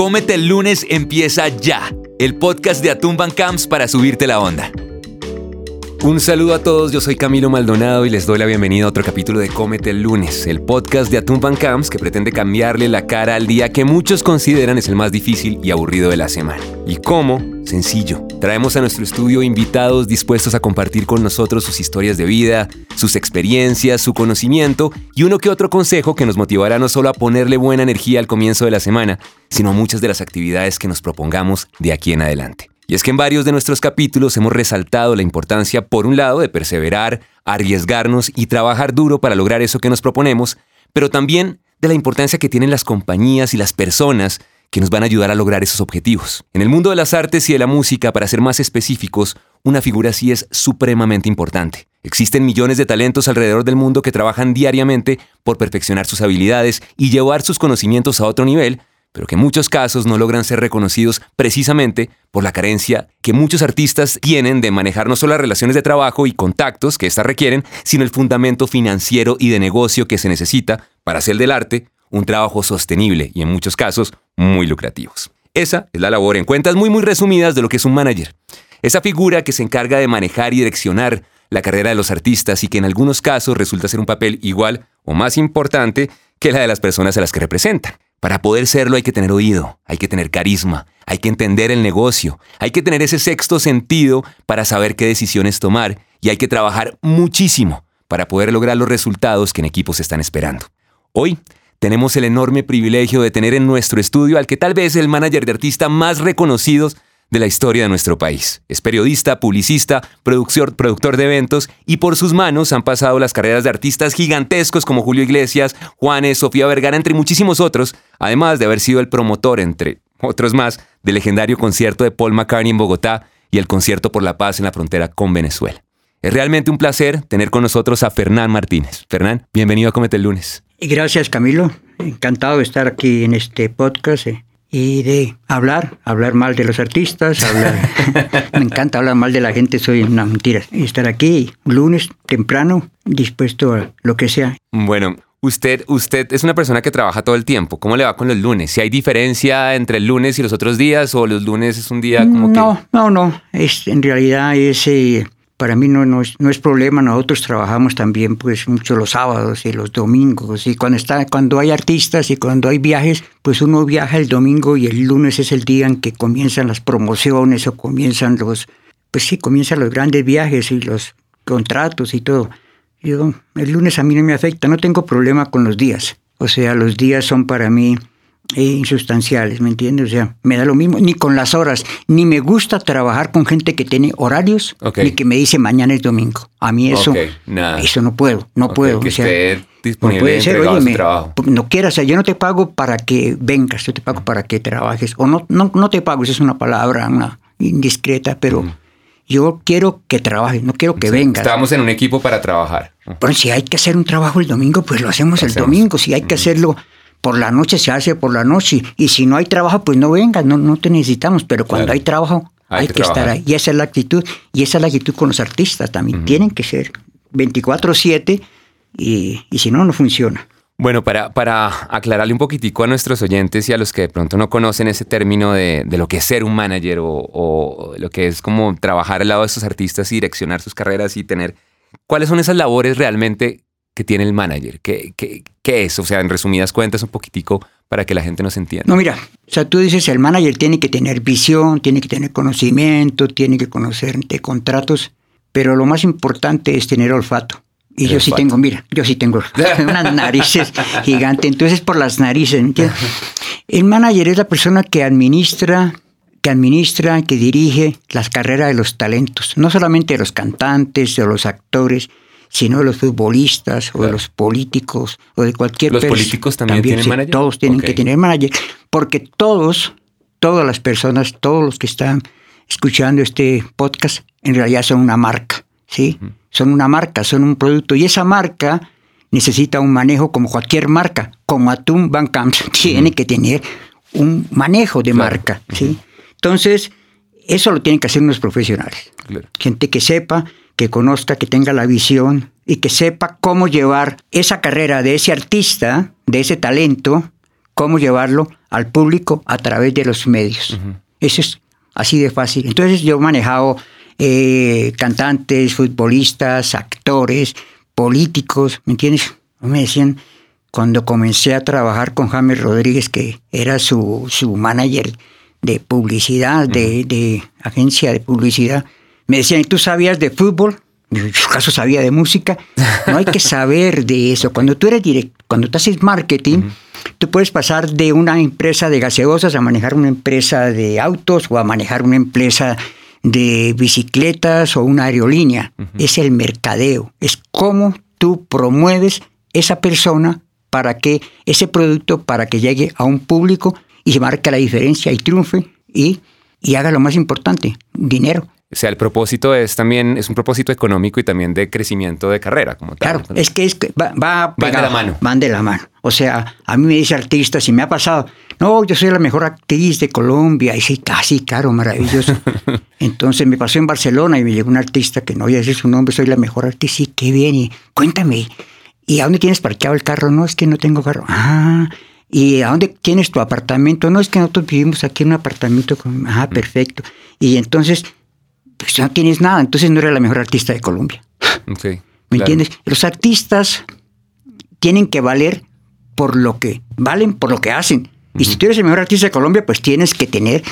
Cómete el lunes empieza ya, el podcast de Atún Camps para subirte la onda. Un saludo a todos, yo soy Camilo Maldonado y les doy la bienvenida a otro capítulo de Cómete el lunes, el podcast de Atún Camps que pretende cambiarle la cara al día que muchos consideran es el más difícil y aburrido de la semana. ¿Y cómo? Sencillo. Traemos a nuestro estudio invitados dispuestos a compartir con nosotros sus historias de vida, sus experiencias, su conocimiento y uno que otro consejo que nos motivará no solo a ponerle buena energía al comienzo de la semana, sino a muchas de las actividades que nos propongamos de aquí en adelante. Y es que en varios de nuestros capítulos hemos resaltado la importancia, por un lado, de perseverar, arriesgarnos y trabajar duro para lograr eso que nos proponemos, pero también de la importancia que tienen las compañías y las personas que nos van a ayudar a lograr esos objetivos. En el mundo de las artes y de la música, para ser más específicos, una figura así es supremamente importante. Existen millones de talentos alrededor del mundo que trabajan diariamente por perfeccionar sus habilidades y llevar sus conocimientos a otro nivel pero que en muchos casos no logran ser reconocidos precisamente por la carencia que muchos artistas tienen de manejar no solo las relaciones de trabajo y contactos que éstas requieren, sino el fundamento financiero y de negocio que se necesita para hacer del arte un trabajo sostenible y en muchos casos muy lucrativos. Esa es la labor en cuentas muy muy resumidas de lo que es un manager. Esa figura que se encarga de manejar y direccionar la carrera de los artistas y que en algunos casos resulta ser un papel igual o más importante que la de las personas a las que representan. Para poder serlo hay que tener oído, hay que tener carisma, hay que entender el negocio, hay que tener ese sexto sentido para saber qué decisiones tomar y hay que trabajar muchísimo para poder lograr los resultados que en equipos están esperando. Hoy tenemos el enorme privilegio de tener en nuestro estudio al que tal vez el manager de artista más reconocidos de la historia de nuestro país. Es periodista, publicista, productor, productor de eventos y por sus manos han pasado las carreras de artistas gigantescos como Julio Iglesias, Juanes, Sofía Vergara, entre muchísimos otros, además de haber sido el promotor, entre otros más, del legendario concierto de Paul McCartney en Bogotá y el concierto por la paz en la frontera con Venezuela. Es realmente un placer tener con nosotros a Fernán Martínez. Fernán, bienvenido a Comete el lunes. Gracias Camilo, encantado de estar aquí en este podcast. Eh, y de hablar, hablar mal de los artistas, hablar, me encanta hablar mal de la gente, soy una mentira. Y estar aquí lunes temprano, dispuesto a lo que sea. Bueno, usted, usted es una persona que trabaja todo el tiempo. ¿Cómo le va con los lunes? ¿Si hay diferencia entre el lunes y los otros días o los lunes es un día como no, que... No, no, no. Es, en realidad es... Eh, para mí no, no, es, no es problema, nosotros trabajamos también pues mucho los sábados y los domingos. Y cuando, está, cuando hay artistas y cuando hay viajes, pues uno viaja el domingo y el lunes es el día en que comienzan las promociones o comienzan los, pues sí, comienzan los grandes viajes y los contratos y todo. Yo, el lunes a mí no me afecta, no tengo problema con los días, o sea, los días son para mí insustanciales, ¿me entiendes? O sea, me da lo mismo, ni con las horas, ni me gusta trabajar con gente que tiene horarios, ni que me dice mañana es domingo. A mí eso, eso no puedo, no puedo. o sea, no puede ser, oye, no quieras, o sea, yo no te pago para que vengas, yo te pago para que trabajes, o no, no, no te pago, esa es una palabra una indiscreta, pero yo quiero que trabajes, no quiero que vengas. Estamos en un equipo para trabajar. Bueno, si hay que hacer un trabajo el domingo, pues lo hacemos el domingo, si hay que hacerlo por la noche se hace por la noche y si no hay trabajo pues no vengas, no, no te necesitamos, pero cuando hay trabajo hay, que, estar ahí y esa es la actitud y esa es la actitud con los artistas también, tienen que ser 24/7 y, y si no, no funciona. Bueno, para, para aclararle un poquitico a nuestros oyentes y a los que de pronto no conocen ese término de, de lo que es ser un manager o, o, lo que es como trabajar al lado de estos artistas y direccionar sus carreras y tener, ¿cuáles son esas labores realmente que tiene el manager? ¿Qué, qué, qué es? O sea, en resumidas cuentas, un poquitico para que la gente nos entienda. No, mira, o sea, tú dices, el manager tiene que tener visión, tiene que tener conocimiento, tiene que conocer de contratos, pero lo más importante es tener olfato. Y yo sí tengo, mira, yo sí tengo unas narices gigantes, entonces por las narices, ¿entiendes? El manager es la persona que administra, que administra, que dirige las carreras de los talentos, no solamente de los cantantes, de los actores, sino de los futbolistas o de los políticos o de cualquier ¿Los políticos también, tienen manager? Todos tienen que tener manager, porque todos, todas las personas, todos los que están escuchando este podcast, en realidad son una marca, ¿sí? Son una marca, son un producto y esa marca necesita un manejo como cualquier marca, como Atum Camp tiene que tener un manejo de marca, ¿sí? Entonces, eso lo tienen que hacer unos profesionales. Gente que sepa que conozca, que tenga la visión y que sepa cómo llevar esa carrera de ese artista, de ese talento, cómo llevarlo al público a través de los medios. Eso es así de fácil. Entonces yo he manejado eh, cantantes, futbolistas, actores, políticos, ¿me entiendes? Me decían, cuando comencé a trabajar con James Rodríguez, que era su, su manager de publicidad, de, de, agencia de publicidad, me decían, ¿tú sabías de fútbol? En su caso sabía de música. No hay que saber de eso. Cuando tú eres direct, cuando tú haces marketing, tú puedes pasar de una empresa de gaseosas a manejar una empresa de autos o a manejar una empresa de bicicletas o una aerolínea. Es el mercadeo. Es cómo tú promueves esa persona para que ese producto, para que llegue a un público y se marque la diferencia y triunfe y, y haga lo más importante, dinero. O sea, el propósito es también, es un propósito económico y también de crecimiento de carrera, como tal. Claro, es que, es que va, va van de la mano. Van de la mano. O sea, a mí me dice artista, si me ha pasado, no, yo soy la mejor actriz de Colombia, y sí, casi, claro, maravilloso. Entonces me pasó en Barcelona y me llegó un artista que no voy a decir su nombre, soy la mejor actriz, sí, qué bien, y cuéntame, ¿y a dónde tienes parqueado el carro? No, es que no tengo carro. Ah, ¿y a dónde tienes tu apartamento? No, es que nosotros vivimos aquí en un apartamento con... Ah, perfecto. Y entonces pues no tienes nada, entonces no eres la mejor artista de Colombia. ¿Me entiendes? Los artistas tienen que valer por lo que valen, por lo que hacen. Y si tú eres el mejor artista de Colombia, pues tienes que tener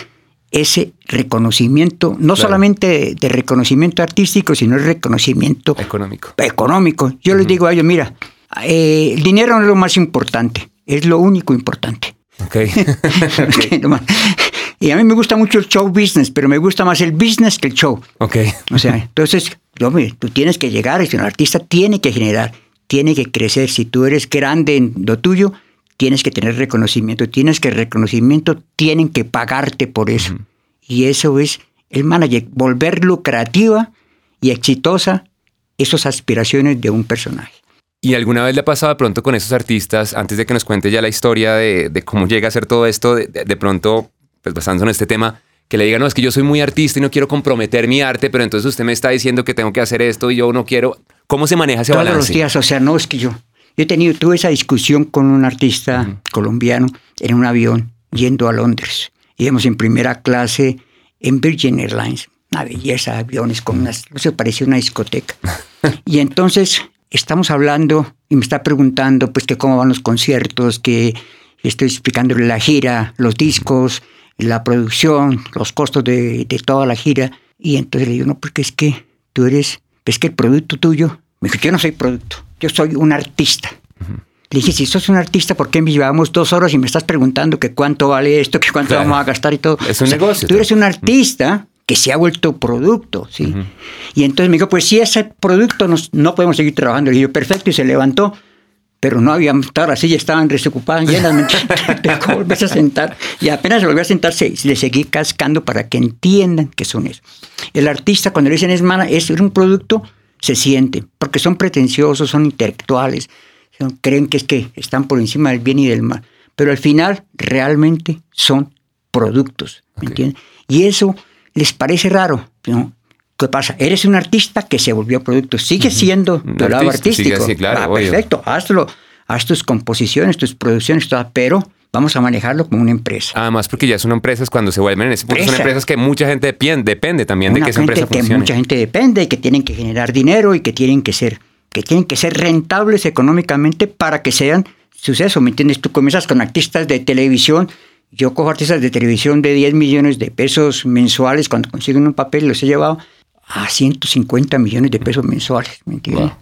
ese reconocimiento, no solamente de, reconocimiento artístico, sino el reconocimiento económico. económico. Yo les digo a ellos, mira, eh, el dinero no es lo más importante, es lo único importante. Okay. Y a mí me gusta mucho el show business, pero me gusta más el business que el show. Ok. O sea, entonces, tú tienes que llegar, si un artista tiene que generar, tiene que crecer. Si tú eres grande en lo tuyo, tienes que tener reconocimiento. Tienes que reconocimiento, tienen que pagarte por eso. Y eso es el manager, volver lucrativa y exitosa esas aspiraciones de un personaje. ¿Y alguna vez le ha pasado de pronto con esos artistas, antes de que nos cuente ya la historia de, cómo llega a ser todo esto, de pronto pues basándonos en este tema, que le diga, no, es que yo soy muy artista y no quiero comprometer mi arte, pero entonces usted me está diciendo que tengo que hacer esto y yo no quiero. ¿Cómo se maneja ese Todos los días, o sea, no es que yo. Yo he tenido, tuve esa discusión con un artista colombiano en un avión yendo a Londres. Íbamos en primera clase en Virgin Airlines. Una belleza de aviones con unas. Se parecía una discoteca. y entonces estamos hablando y me está preguntando, pues, que cómo van los conciertos, que estoy explicándole la gira, los discos la producción, los costos de, toda la gira. Y entonces le digo, no, porque es que tú eres, es que el producto tuyo, me dijo, yo no soy producto, yo soy un artista. Le dije, si sos un artista, ¿por qué me llevamos dos horas y me estás preguntando que cuánto vale esto, que cuánto vamos a gastar y todo? Es un negocio. Tú eres un artista que se ha vuelto producto, ¿sí? Y entonces me dijo, pues si ese producto no podemos seguir trabajando. Le dije, perfecto, y se levantó pero no había estar así, estaban desocupadas, llenas, ¿cómo volvés a sentar? Y apenas se volvió a sentar, se, le seguí cascando para que entiendan que son eso. El artista, cuando le dicen es mana, es un producto, se siente, porque son pretenciosos, son intelectuales, creen que es que están por encima del bien y del mal, pero al final realmente son productos, ¿me entienden? Y eso les parece raro, ¿no? ¿Qué pasa? Eres un artista que se volvió producto. Sigue siendo tu lado artístico. claro, ah, perfecto, hazlo. Haz tus composiciones, tus producciones, todo, pero vamos a manejarlo como una empresa. Además, porque ya son empresas cuando se vuelven en ese punto, son empresas que mucha gente depende, depende también de que esa empresa que mucha gente depende y que tienen que generar dinero y que tienen que ser, que tienen que ser rentables económicamente para que sean suceso. ¿Me entiendes? Tú comienzas con artistas de televisión. Yo cojo artistas de televisión de 10 millones de pesos mensuales cuando consiguen un papel, los he llevado a 150 millones de pesos mensuales, ¿me entiendes?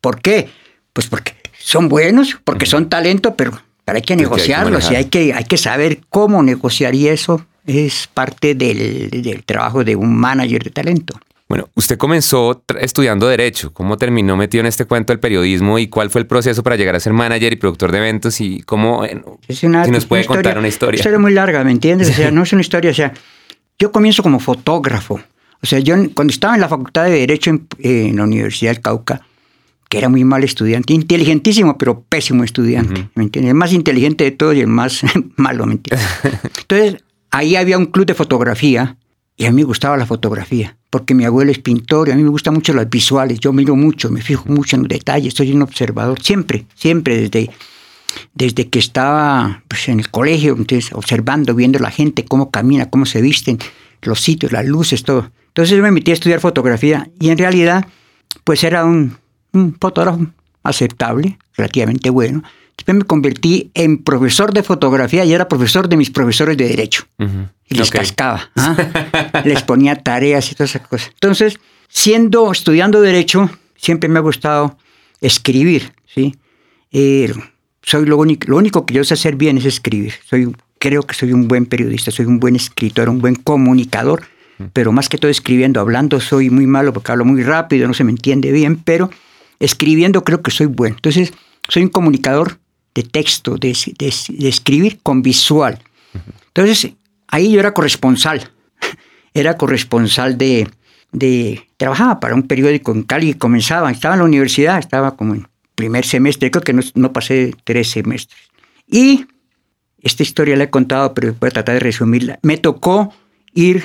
¿Por qué? Pues porque son buenos, porque son talento, pero, hay que negociarlos y hay que, hay que saber cómo negociar y eso es parte del, del trabajo de un manager de talento. Bueno, usted comenzó estudiando Derecho. ¿Cómo terminó metido en este cuento del periodismo y cuál fue el proceso para llegar a ser manager y productor de eventos? Y cómo, si nos puede contar una historia. Una historia muy larga, ¿me entiendes? O sea, no es una historia, o sea, yo comienzo como fotógrafo. O sea, yo cuando estaba en la Facultad de Derecho en, la Universidad del Cauca, que era muy mal estudiante, inteligentísimo, pero pésimo estudiante, ¿me entiendes? El más inteligente de todos y el más malo, ¿me entiendes? Entonces, ahí había un club de fotografía y a mí me gustaba la fotografía, porque mi abuelo es pintor y a mí me gustan mucho las visuales, yo miro mucho, me fijo mucho en los detalles, soy un observador, siempre, siempre desde... desde que estaba pues, en el colegio, entonces, observando, viendo la gente, cómo camina, cómo se visten, los sitios, las luces, todo. Entonces yo me metí a estudiar fotografía y en realidad pues era un, fotógrafo aceptable, relativamente bueno. Después me convertí en profesor de fotografía y era profesor de mis profesores de derecho. Y les cascaba, ¿ah? les ponía tareas y todas esas cosas. Entonces, siendo, estudiando derecho, siempre me ha gustado escribir, ¿sí? Eh, soy lo único, lo único que yo sé hacer bien es escribir. Soy, creo que soy un buen periodista, soy un buen escritor, un buen comunicador pero más que todo escribiendo, hablando soy muy malo porque hablo muy rápido, no se me entiende bien, pero escribiendo creo que soy bueno. Entonces, soy un comunicador de texto, de, escribir con visual. Entonces, ahí yo era corresponsal, era corresponsal de, de, trabajaba para un periódico en Cali, comenzaba, estaba en la universidad, estaba como en primer semestre, creo que no, no pasé tres semestres. Y esta historia la he contado, pero voy a tratar de resumirla. Me tocó ir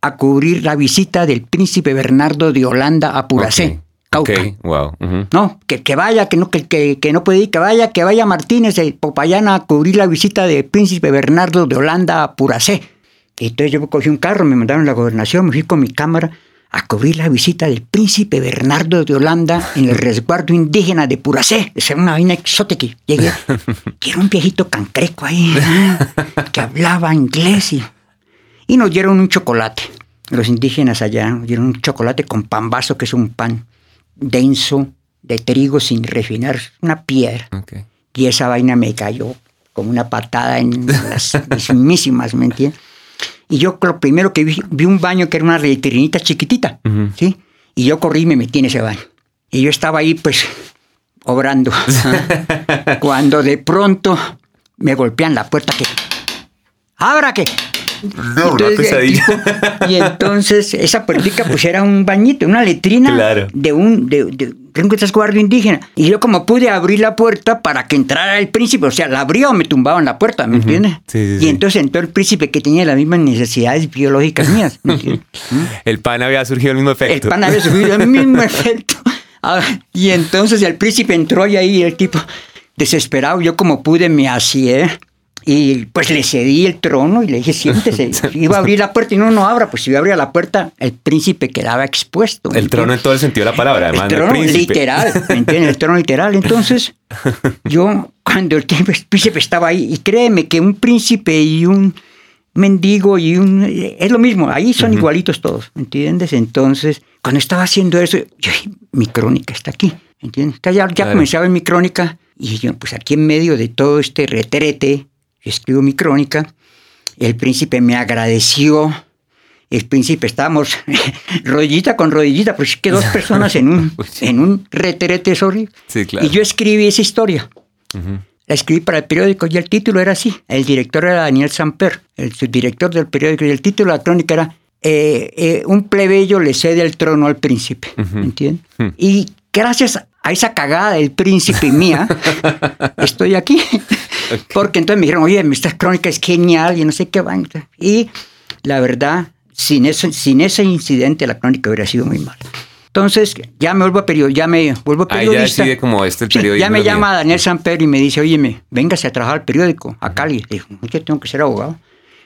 a cubrir la visita del príncipe Bernardo de Holanda a Puracé. Cauca. wow. No, que, que, vaya, que no, que, que, no puede ir, que vaya, que vaya Martínez de Popayana a cubrir la visita del príncipe Bernardo de Holanda a Puracé. entonces yo cogí un carro, me mandaron a la gobernación, me fui con mi cámara a cubrir la visita del príncipe Bernardo de Holanda en el resguardo indígena de Puracé. Esa era una vaina exótica. Llegué, que era un viejito cancreco ahí, que hablaba inglés y y nos dieron un chocolate. Los indígenas allá nos dieron un chocolate con pambazo, que es un pan denso de trigo sin refinar, una piedra. Y esa vaina me cayó como una patada en las mismísimas, ¿me entiendes? Y yo lo primero que vi, vi un baño que era una letrinita chiquitita, ¿sí? Y yo corrí y me metí en ese baño. Y yo estaba ahí, pues, obrando. Cuando de pronto me golpean la puerta que... ¡Abra que! Y entonces esa puertica pues era un bañito, una letrina de un, de, de, guardia indígena. Y yo como pude abrir la puerta para que entrara el príncipe, o sea, la abría o me tumbaba en la puerta, ¿me entiendes? y entonces entró el príncipe que tenía las mismas necesidades biológicas mías, ¿me entiendes? el pan había surgido el mismo efecto. El pan había surgido el mismo efecto. Ah, y entonces el príncipe entró y ahí el tipo desesperado, yo como pude me hacía y pues le cedí el trono y le dije, siéntese. Iba a abrir la puerta y no, no abra. Pues si yo abría la puerta, el príncipe quedaba expuesto. El trono en todo el sentido de la palabra, además. El trono literal, ¿me entiendes? El trono literal. Entonces, yo, cuando el príncipe estaba ahí, y créeme que un príncipe y un mendigo y un... Es lo mismo, ahí son igualitos todos, ¿me entiendes? Entonces, cuando estaba haciendo eso, yo, mi crónica está aquí, ¿me entiendes? Ya, ya comenzaba en mi crónica y yo, pues aquí en medio de todo este retrete, escribo mi crónica, el príncipe me agradeció. El príncipe, estábamos rodillita con rodillita, pues que dos personas en un, en un reterete sorry. Y yo escribí esa historia. La escribí para el periódico y el título era así. El director era Daniel Samper, el subdirector del periódico, y el título de la crónica era eh, eh, Un plebeyo le cede el trono al príncipe. ¿Entiendes? Y gracias a esa cagada del príncipe mía, estoy aquí. Porque entonces me dijeron, oye, esta crónica es genial y no sé qué van. Y la verdad, sin, eso, sin ese incidente, la crónica hubiera sido muy mala. Entonces, ya me vuelvo a periodista. Ya me vuelvo periodista. Ahí ya decide como este periodismo. ya me llama Daniel Samper y me dice, oye, véngase a trabajar al periódico, a Cali. Dijo, yo tengo que ser abogado.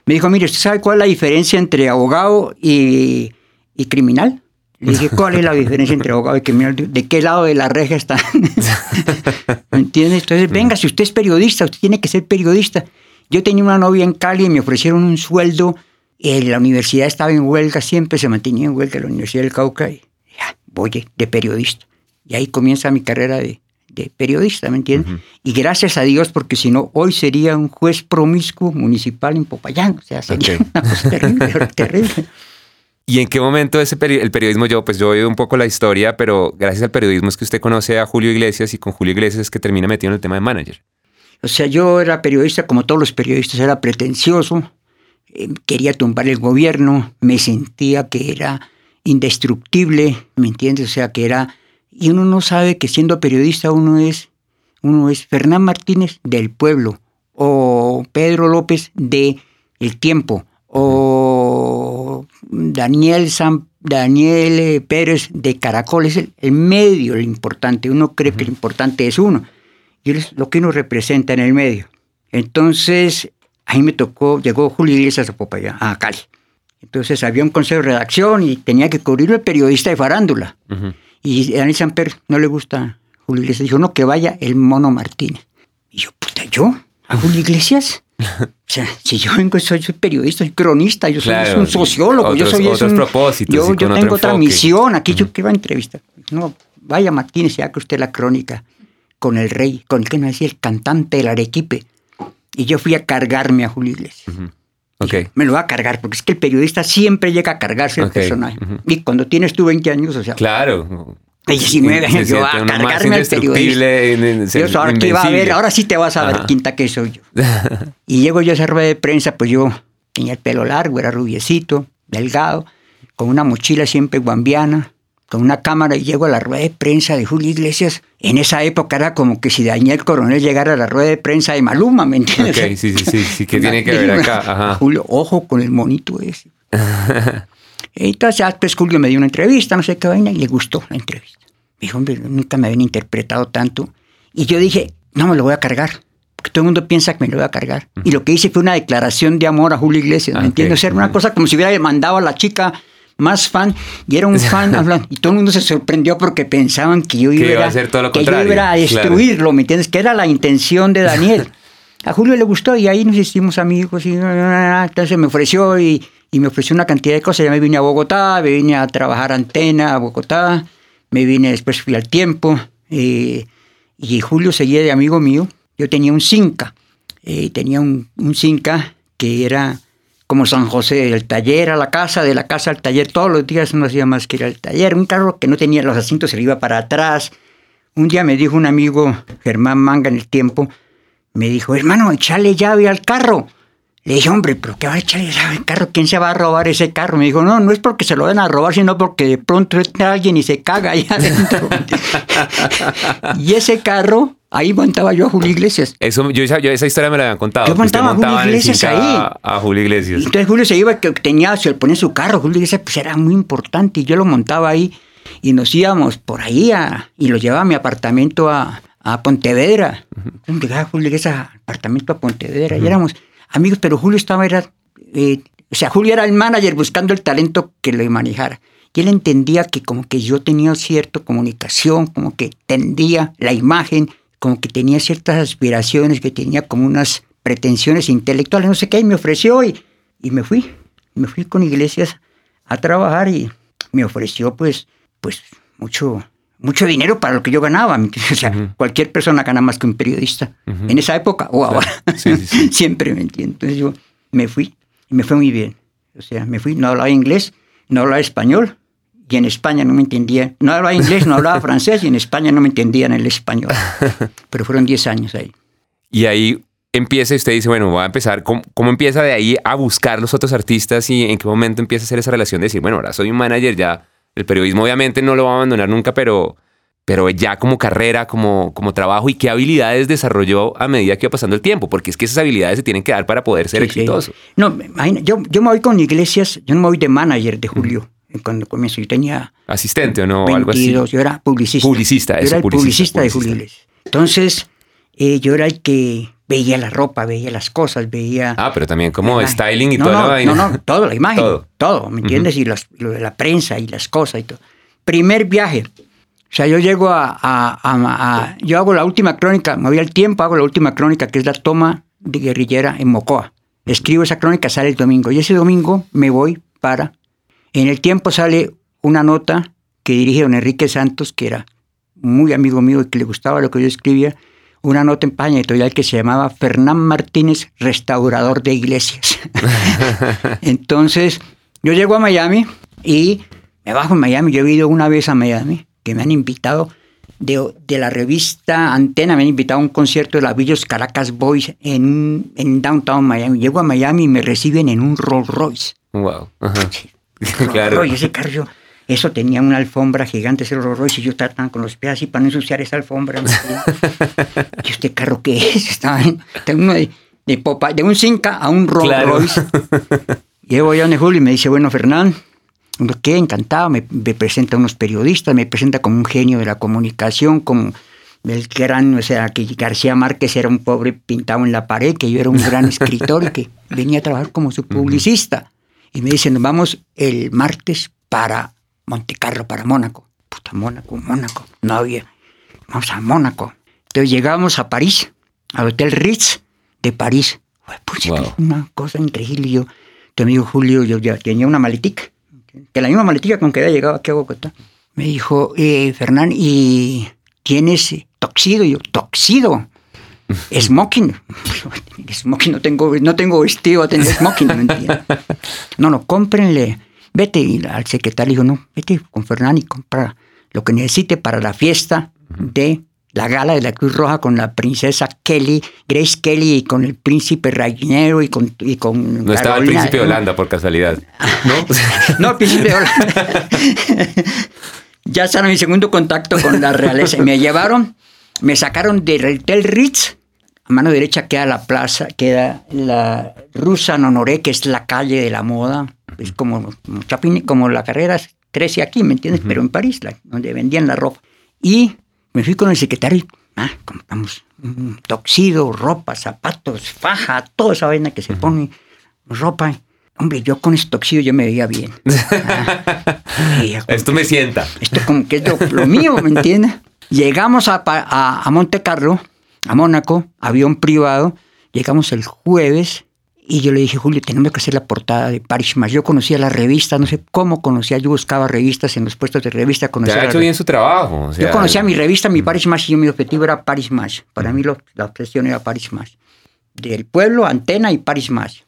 Me dijo, mire, ¿usted sabe cuál es la diferencia entre abogado y, y criminal? Le dije, ¿cuál es la diferencia entre abogado y criminal? ¿De qué lado de la reja está? ¿Me entiendes? Entonces, venga, si usted es periodista, usted tiene que ser periodista. Yo tenía una novia en Cali y me ofrecieron un sueldo. Eh, la universidad estaba en huelga, siempre se mantenía en huelga la Universidad del Cauca. Y ya, voy de periodista. Y ahí comienza mi carrera de, periodista, ¿me entiendes? Y gracias a Dios, porque si no, hoy sería un juez promiscuo municipal en Popayán. O sea, sería una cosa terrible, terrible. ¿Y en qué momento ese el periodismo, yo pues yo he oído un poco la historia, pero gracias al periodismo es que usted conoce a Julio Iglesias y con Julio Iglesias es que termina metido en el tema de manager? O sea, yo era periodista como todos los periodistas, era pretencioso, eh, quería tumbar el gobierno, me sentía que era indestructible, ¿me entiendes? O sea, que era... Y uno no sabe que siendo periodista uno es, uno es Fernán Martínez del pueblo o Pedro López de El Tiempo o Daniel, Daniel eh, Pérez de Caracol, es el, medio lo importante, uno cree que lo importante es uno. y es lo que uno representa en el medio. Entonces, ahí me tocó, llegó Julio Iglesias a Popayán, a Cali. Entonces había un consejo de redacción y tenía que cubrirlo el periodista de farándula. Y a Daniel Samper no le gusta Julio Iglesias. Dijo, no, que vaya el Mono Martínez. Y yo, puta, ¿yo? ¿A Julio Iglesias? O sea, si yo vengo, soy, periodista, soy cronista, yo soy un sociólogo, yo soy otros propósitos yo, yo tengo otra misión, aquí yo que va a entrevistar. No, vaya Martínez, ya que usted la crónica con el rey, con el que me decía el cantante del Arequipe. Y yo fui a cargarme a Julio Iglesias. okay. Me lo va a cargar, porque es que el periodista siempre llega a cargarse el personaje. Y cuando tienes tú 20 años, o sea. Claro. 19 años, yo a cargarme al periodista. yo, ahora, va a ver, ahora sí te vas a ver quinta que soy yo. y llego yo a esa rueda de prensa, pues yo tenía el pelo largo, era rubiecito, delgado, con una mochila siempre guambiana, con una cámara y llego a la rueda de prensa de Julio Iglesias. En esa época era como que si Daniel Coronel llegara a la rueda de prensa de Maluma, ¿me entiendes? Ok, sí, sí, sí, sí, ¿qué tiene que ver acá? Julio, ojo con el monito ese. Entonces, después pues, Julio me dio una entrevista, no sé qué vaina, y le gustó la entrevista. Me dijo, hombre, nunca me habían interpretado tanto. Y yo dije, no me lo voy a cargar. Porque todo el mundo piensa que me lo voy a cargar. Y lo que hice fue una declaración de amor a Julio Iglesias, ¿me entiendes? Era una cosa como si hubiera mandado a la chica más fan y era un fan hablando. Y todo el mundo se sorprendió porque pensaban que yo iba, a, todo lo que yo iba a destruirlo, ¿me entiendes? Que era la intención de Daniel. A Julio le gustó y ahí nos hicimos amigos y entonces me ofreció y, y, me ofreció una cantidad de cosas. Ya me vine a Bogotá, me vine a trabajar antena a Bogotá, me vine después fui al tiempo eh, y Julio seguía de amigo mío. Yo tenía un Cinca, eh, tenía un, Cinca que era como San José, del taller a la casa, de la casa al taller, todos los días no hacía más que ir al taller. Un carro que no tenía los asientos, se le iba para atrás. Un día me dijo un amigo, Germán Manga, en el tiempo, me dijo, hermano, echale llave al carro. Le dije, hombre, pero ¿qué va a echarle llave al carro? ¿Quién se va a robar ese carro? Me dijo, no, no es porque se lo van a robar, sino porque de pronto entra alguien y se caga ahí adentro. y ese carro Ahí montaba yo a Julio Iglesias. Eso, yo, esa historia me la habían contado. Yo montaba a Julio Iglesias ahí. A, Julio Iglesias. Entonces Julio se iba, que tenía, se le ponía su carro. Julio Iglesias pues era muy importante y yo lo montaba ahí y nos íbamos por ahí a, y lo llevaba a mi apartamento a, a Pontevedra. Llegaba Julio Iglesias apartamento a Pontevedra y éramos amigos, pero Julio estaba, era, eh, o sea, Julio era el manager buscando el talento que le manejara. Y él entendía que como que yo tenía cierta comunicación, como que tendía la imagen como que tenía ciertas aspiraciones, que tenía como unas pretensiones intelectuales, no sé qué, y me ofreció y, y me fui. Me fui con Iglesias a trabajar y me ofreció pues, pues mucho, mucho dinero para lo que yo ganaba. O sea, cualquier persona gana más que un periodista. En esa época o ahora. Siempre me entiendo. Entonces yo me fui y me fue muy bien. O sea, me fui, no hablaba inglés, no hablaba español, y en España no me entendía. No hablaba inglés, no hablaba francés y en España no me entendían el español. Pero fueron 10 años ahí. Y ahí empieza y usted dice, bueno, voy a empezar. ¿Cómo, empieza de ahí a buscar los otros artistas y en qué momento empieza a hacer esa relación de decir, bueno, ahora soy un manager, ya el periodismo obviamente no lo va a abandonar nunca, pero, pero ya como carrera, como, como trabajo y qué habilidades desarrolló a medida que iba pasando el tiempo, porque es que esas habilidades se tienen que dar para poder ser exitoso. No, yo, yo me voy con Iglesias, yo no me voy de manager de Julio cuando comienzo. Yo tenía... ¿Asistente o no? algo así. Yo era publicista. Publicista, Yo era el publicista, de Julio Entonces, eh, yo era el que veía la ropa, veía las cosas, veía... Ah, pero también como styling y todo. No, no, no, todo, la imagen, todo, ¿me entiendes? Y lo de la prensa y las cosas y todo. Primer viaje. O sea, yo llego a, a, Yo hago la última crónica, me voy al tiempo, hago la última crónica, que es la toma de guerrillera en Mocoa. Escribo esa crónica, sale el domingo. Y ese domingo me voy para en el tiempo sale una nota que dirige don Enrique Santos, que era muy amigo mío y que le gustaba lo que yo escribía, una nota en página editorial que se llamaba Fernán Martínez, restaurador de iglesias. Entonces, yo llego a Miami y me bajo en Miami. Yo he ido una vez a Miami, que me han invitado de, la revista Antena, me han invitado a un concierto de la Villos Caracas Boys en, en Downtown Miami. Llego a Miami y me reciben en un Rolls Royce. Wow. claro. Ese carro, eso tenía una alfombra gigante, ese Rolls Royce, y yo trataba con los pies así para no ensuciar esa alfombra. ¿Y este carro qué es? Estaba en, uno de, de, popa, de un Cinca a un Rolls Royce. Llego yo a Julio y me dice, bueno, Fernán, qué encantado, me, me, presenta unos periodistas, me presenta como un genio de la comunicación, como, el gran, o sea, que García Márquez era un pobre pintado en la pared, que yo era un gran escritor y que venía a trabajar como su publicista. Y me dicen, nos vamos el martes para Montecarlo, para Mónaco. Puta, Mónaco, Mónaco. No había. Vamos a Mónaco. Entonces llegamos a París, al Hotel Ritz de París. Pues, una cosa increíble. Yo, tu amigo Julio, yo ya tenía una maletica, que la misma maletica con que había llegado aquí a Bogotá. Me dijo, eh, Fernán, ¿y tienes toxido? Y yo, ¿toxido? Smoking. Smoking, no tengo, no tengo vestido a tener smoking, ¿me No, no, cómprenle. Vete y al secretario dijo, no, vete con Fernán y compra lo que necesite para la fiesta de la gala de la Cruz Roja con la princesa Kelly, Grace Kelly y con el príncipe Rainero y con, y con No estaba el príncipe de Holanda por casualidad, ¿no? no, el príncipe de Holanda. ya estaba mi segundo contacto con la realeza. Me llevaron, me sacaron del Hotel Ritz. A mano derecha queda la plaza, queda la Rusa Nonoré, que es la calle de la moda. Es como, como la carrera 13 aquí, ¿me entiendes? Pero en París, donde vendían la ropa. Y me fui con el secretario ah, compramos un toxido, ropa, zapatos, faja, toda esa vaina que se pone, ropa. Hombre, yo con ese toxido yo me veía bien. Ah, esto me sienta. Esto como que es lo, mío, ¿me entiendes? Llegamos a, a, a Monte Carlo, a Mónaco, avión privado. Llegamos el jueves y yo le dije, Julio, tenemos que hacer la portada de Paris Match. Yo conocía la revista, no sé cómo conocía, yo buscaba revistas en los puestos de revista. Conocía ha hecho bien su trabajo. yo conocía mi revista, mi Paris Match, y mi objetivo era Paris Match. Para mí la obsesión era Paris Match. Del pueblo, Antena y Paris Match.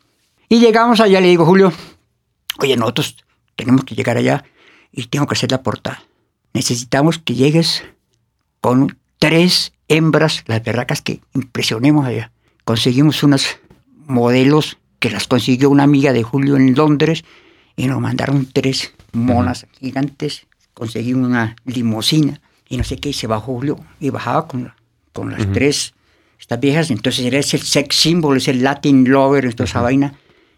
Y llegamos allá, le digo, Julio, oye, nosotros tenemos que llegar allá y tengo que hacer la portada. Necesitamos que llegues con tres hembras, las berracas que impresionemos allá. Conseguimos unas modelos que las consiguió una amiga de Julio en Londres y nos mandaron tres monas gigantes. Conseguí una limosina y no sé qué, y se bajó Julio y bajaba con, con las tres, estas viejas. Entonces era ese sex symbol, ese Latin lover, toda esa vaina.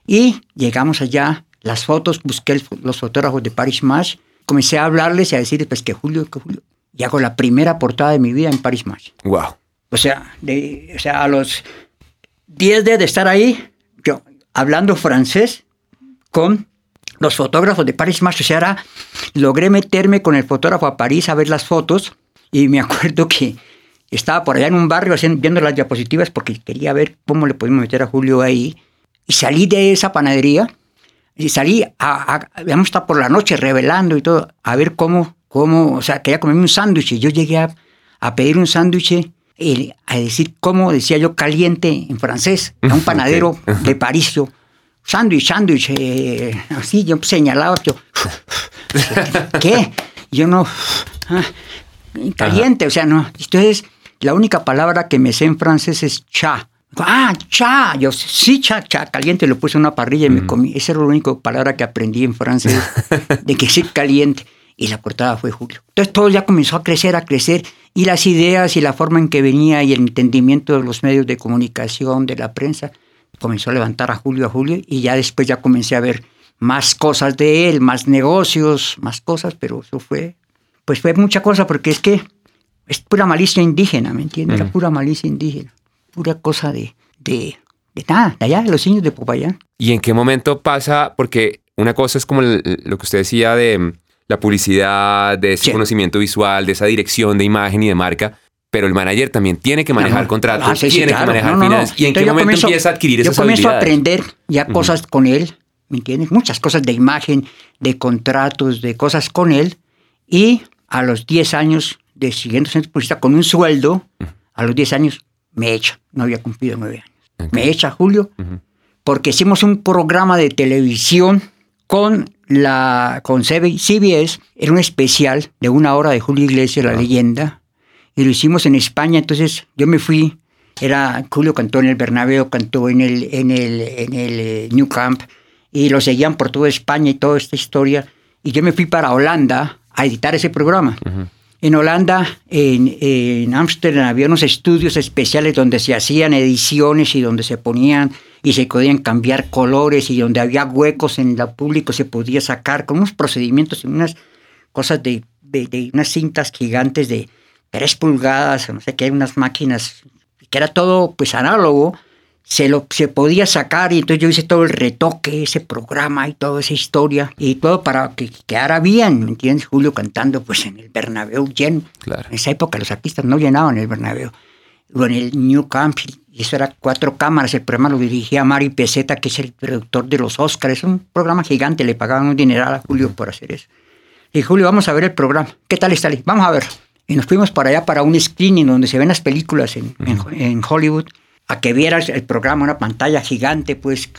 Y llegamos allá, las fotos, busqué los fotógrafos de Paris Match, comencé a hablarles y a decirles pues que Julio, que Julio. Y hago la primera portada de mi vida en Paris Match. Wow. O sea, de, o sea, a los 10 días de estar ahí, yo hablando francés con los fotógrafos de Paris Match. O sea, logré meterme con el fotógrafo a París a ver las fotos y me acuerdo que estaba por allá en un barrio viendo las diapositivas porque quería ver cómo le podíamos meter a Julio ahí. Y salí de esa panadería y salí a, a por la noche revelando y todo, a ver cómo, cómo, o sea, quería comerme un sándwich. Yo llegué a, a pedir un sándwich a decir cómo decía yo caliente en francés, a un panadero de París, yo, sándwich, sándwich, eh, así yo señalaba, yo, ¿qué? Yo no, ah, caliente, o sea, no. Entonces, la única palabra que me sé en francés es cha. Ah, cha. Yo, sí, cha, cha, caliente. Le puse una parrilla y me comí. Esa era la única palabra que aprendí en francés, de que sí, caliente. Y la portada fue Julio. Entonces todo ya comenzó a crecer, a crecer y las ideas y la forma en que venía y el entendimiento de los medios de comunicación, de la prensa, comenzó a levantar a Julio, a Julio, y ya después ya comencé a ver más cosas de él, más negocios, más cosas, pero eso fue, pues fue mucha cosa, porque es que es pura malicia indígena, ¿me entiendes? Era pura malicia indígena, pura cosa de, de, de nada, de allá, de los niños de Popayán. ¿Y en qué momento pasa? Porque una cosa es como lo que usted decía de la publicidad, de ese conocimiento visual, de esa dirección de imagen y de marca, pero el manager también tiene que manejar contratos, ah, tiene que manejar finanzas. ¿Y en qué momento empieza a adquirir esas Yo comienzo a aprender ya cosas con él, ¿me entiendes? Muchas cosas de imagen, de contratos, de cosas con él. Y a los 10 años de siguiendo siendo publicista con un sueldo, a los 10 años me echa. No había cumplido 9 años. Me echa Julio, porque hicimos un programa de televisión con la con CBS, era un especial de una hora de Julio Iglesias, la leyenda, y lo hicimos en España, entonces yo me fui, era Julio cantó en el Bernabéu, cantó en el, en el, en el eh, New Camp, y lo seguían por toda España y toda esta historia, y yo me fui para Holanda a editar ese programa. En Holanda, en Ámsterdam, había unos estudios especiales donde se hacían ediciones y donde se ponían y se podían cambiar colores y donde había huecos en el público se podía sacar con unos procedimientos y unas cosas de, de, unas cintas gigantes de tres pulgadas, no sé qué, unas máquinas, que era todo pues análogo, se lo se podía sacar y entonces yo hice todo el retoque, ese programa y toda esa historia y todo para que quedara bien, ¿me entiendes? Julio cantando pues en el Bernabéu lleno. Claro. En esa época los artistas no llenaban el Bernabéu. En el New Camp, y eso era cuatro cámaras, el programa lo dirigía Mari Peseta, que es el productor de los Oscars, es un programa gigante, le pagaban un dineral a Julio por hacer eso. Y Julio, vamos a ver el programa. ¿Qué tal está? Vamos a ver. Y nos fuimos para allá para un screening donde se ven las películas en, en, en Hollywood a que vieras el programa, una pantalla gigante, pues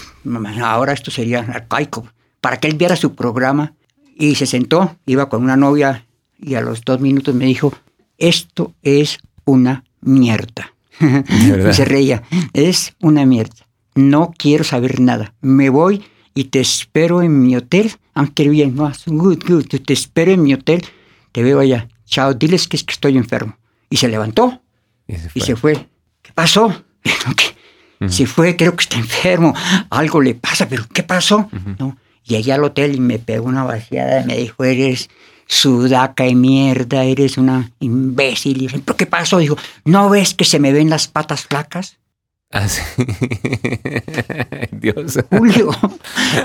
ahora esto sería arcaico, para que él viera su programa y se sentó, iba con una novia y a los dos minutos me dijo, esto es una mierda. y se reía, es una mierda, no quiero saber nada, me voy y te espero en mi hotel, aunque bien, no, good, good, te espero en mi hotel, te veo allá, chao, diles que es que estoy enfermo. Y se levantó. Y se y fue. se fue. ¿Qué pasó? Se fue, creo que está enfermo, algo le pasa, pero ¿qué pasó? ¿No? Llegué al hotel y me pegó una vaciada. Y me dijo, eres sudaca de mierda, eres una imbécil. Y yo, ¿pero qué pasó? Dijo, ¿no ves que se me ven las patas flacas? Ah, sí. Dios. Julio,